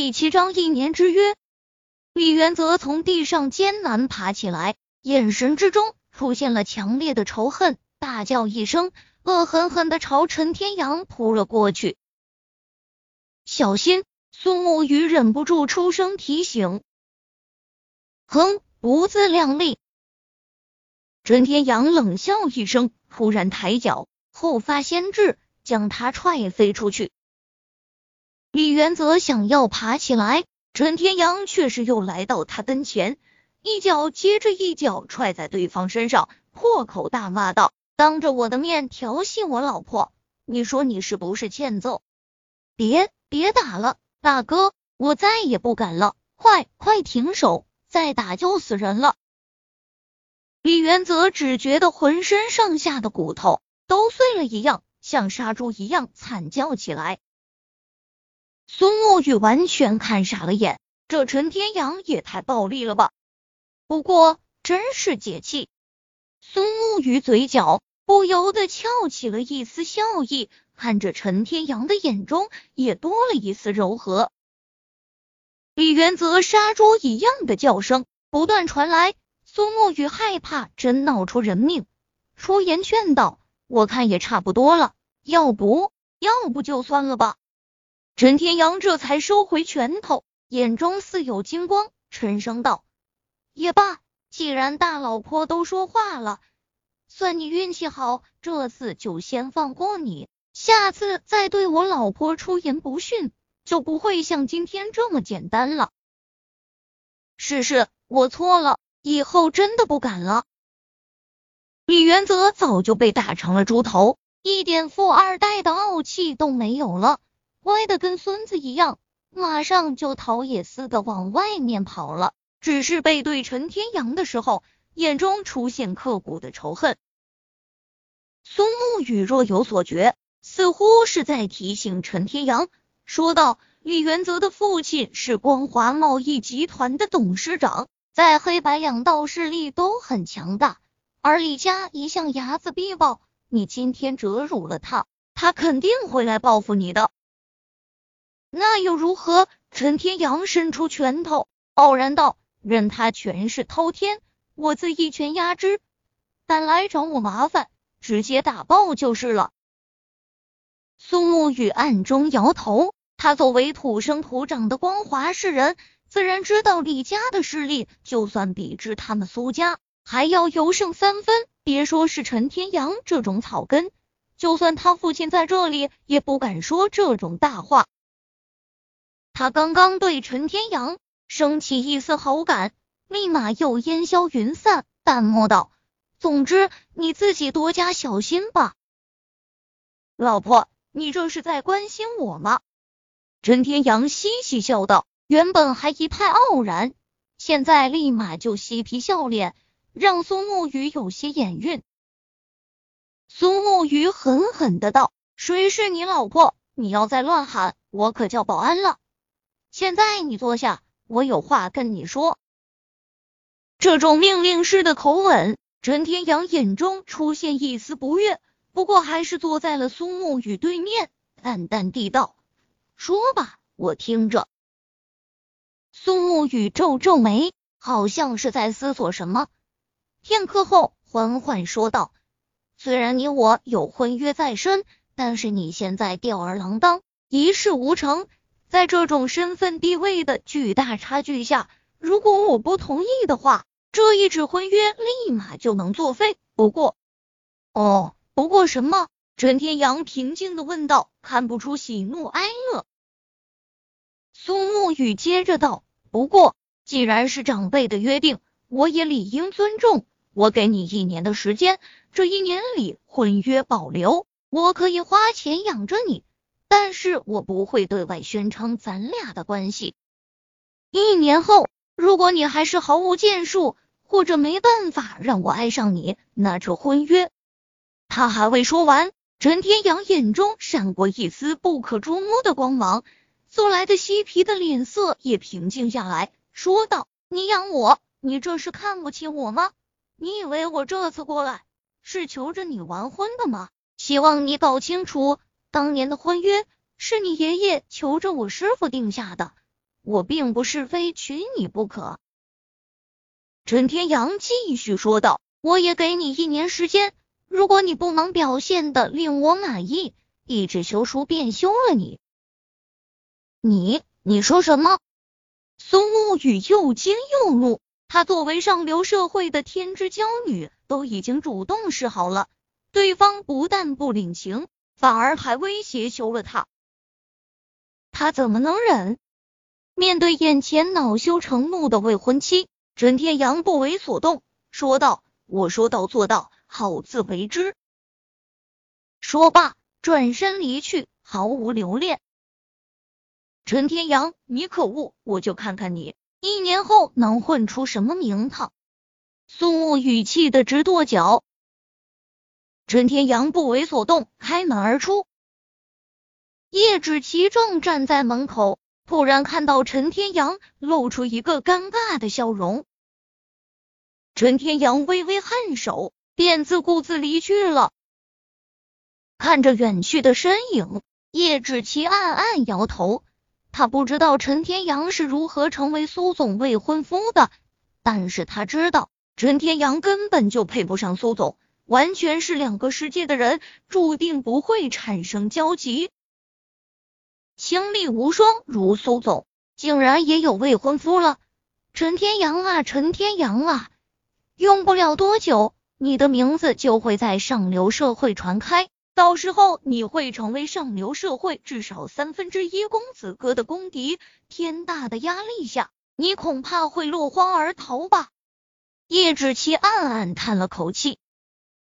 第七章一年之约。李元泽从地上艰难爬起来，眼神之中出现了强烈的仇恨，大叫一声，恶狠狠的朝陈天阳扑了过去。小心！苏沐雨忍不住出声提醒。哼，不自量力！陈天阳冷笑一声，突然抬脚，后发先至，将他踹飞出去。李元泽想要爬起来。陈天阳却是又来到他跟前，一脚接着一脚踹在对方身上，破口大骂道：“当着我的面调戏我老婆，你说你是不是欠揍？别别打了，大哥，我再也不敢了，快快停手，再打就死人了。”李元泽只觉得浑身上下的骨头都碎了一样，像杀猪一样惨叫起来。苏沐雨完全看傻了眼，这陈天阳也太暴力了吧！不过真是解气。苏沐雨嘴角不由得翘起了一丝笑意，看着陈天阳的眼中也多了一丝柔和。李元泽杀猪一样的叫声不断传来，苏沐雨害怕真闹出人命，出言劝道：“我看也差不多了，要不要不就算了吧。”陈天阳这才收回拳头，眼中似有金光，沉声道：“也罢，既然大老婆都说话了，算你运气好，这次就先放过你。下次再对我老婆出言不逊，就不会像今天这么简单了。”“是是，我错了，以后真的不敢了。”李元泽早就被打成了猪头，一点富二代的傲气都没有了。乖的跟孙子一样，马上就逃也似的往外面跑了。只是背对陈天阳的时候，眼中出现刻骨的仇恨。苏沐雨若有所觉，似乎是在提醒陈天阳，说道：“李元泽的父亲是光华贸易集团的董事长，在黑白两道势力都很强大，而李家一向睚眦必报，你今天折辱了他，他肯定会来报复你的。”那又如何？陈天阳伸出拳头，傲然道：“任他权势滔天，我自一拳压之。敢来找我麻烦，直接打爆就是了。”苏沐雨暗中摇头，他作为土生土长的光华士人，自然知道李家的势力，就算比之他们苏家，还要尤胜三分。别说是陈天阳这种草根，就算他父亲在这里，也不敢说这种大话。他刚刚对陈天阳升起一丝好感，立马又烟消云散，淡漠道：“总之你自己多加小心吧。”老婆，你这是在关心我吗？陈天阳嘻嘻笑道，原本还一派傲然，现在立马就嬉皮笑脸，让苏沐雨有些眼晕。苏沐雨狠狠的道：“谁是你老婆？你要再乱喊，我可叫保安了。”现在你坐下，我有话跟你说。这种命令式的口吻，陈天阳眼中出现一丝不悦，不过还是坐在了苏沐雨对面，淡淡地道：“说吧，我听着。”苏沐雨皱皱眉，好像是在思索什么。片刻后，缓缓说道：“虽然你我有婚约在身，但是你现在吊儿郎当，一事无成。”在这种身份地位的巨大差距下，如果我不同意的话，这一纸婚约立马就能作废。不过，哦，不过什么？陈天阳平静的问道，看不出喜怒哀乐。苏沐雨接着道：“不过，既然是长辈的约定，我也理应尊重。我给你一年的时间，这一年里婚约保留，我可以花钱养着你。”但是我不会对外宣称咱俩的关系。一年后，如果你还是毫无建树，或者没办法让我爱上你，那这婚约……他还未说完，陈天阳眼中闪过一丝不可捉摸的光芒，素来的嬉皮的脸色也平静下来，说道：“你养我，你这是看不起我吗？你以为我这次过来是求着你完婚的吗？希望你搞清楚。”当年的婚约是你爷爷求着我师傅定下的，我并不是非娶你不可。陈天阳继续说道：“我也给你一年时间，如果你不能表现的令我满意，一纸休书便休了你。”你你说什么？苏沐雨又惊又怒。她作为上流社会的天之娇女，都已经主动示好了，对方不但不领情，反而还威胁休了他，他怎么能忍？面对眼前恼羞成怒的未婚妻，陈天阳不为所动，说道：“我说到做到，好自为之。”说罢，转身离去，毫无留恋。陈天阳，你可恶！我就看看你。一年后能混出什么名堂？苏沐雨气得直跺脚。陈天阳不为所动，开门而出。叶芷琪正站在门口，突然看到陈天阳，露出一个尴尬的笑容。陈天阳微微颔首，便自顾自离去了。看着远去的身影，叶芷琪暗暗摇头。他不知道陈天阳是如何成为苏总未婚夫的，但是他知道陈天阳根本就配不上苏总，完全是两个世界的人，注定不会产生交集。清丽无双如苏总，竟然也有未婚夫了。陈天阳啊，陈天阳啊，用不了多久，你的名字就会在上流社会传开。到时候你会成为上流社会至少三分之一公子哥的公敌，天大的压力下，你恐怕会落荒而逃吧？叶芷琪暗暗叹了口气。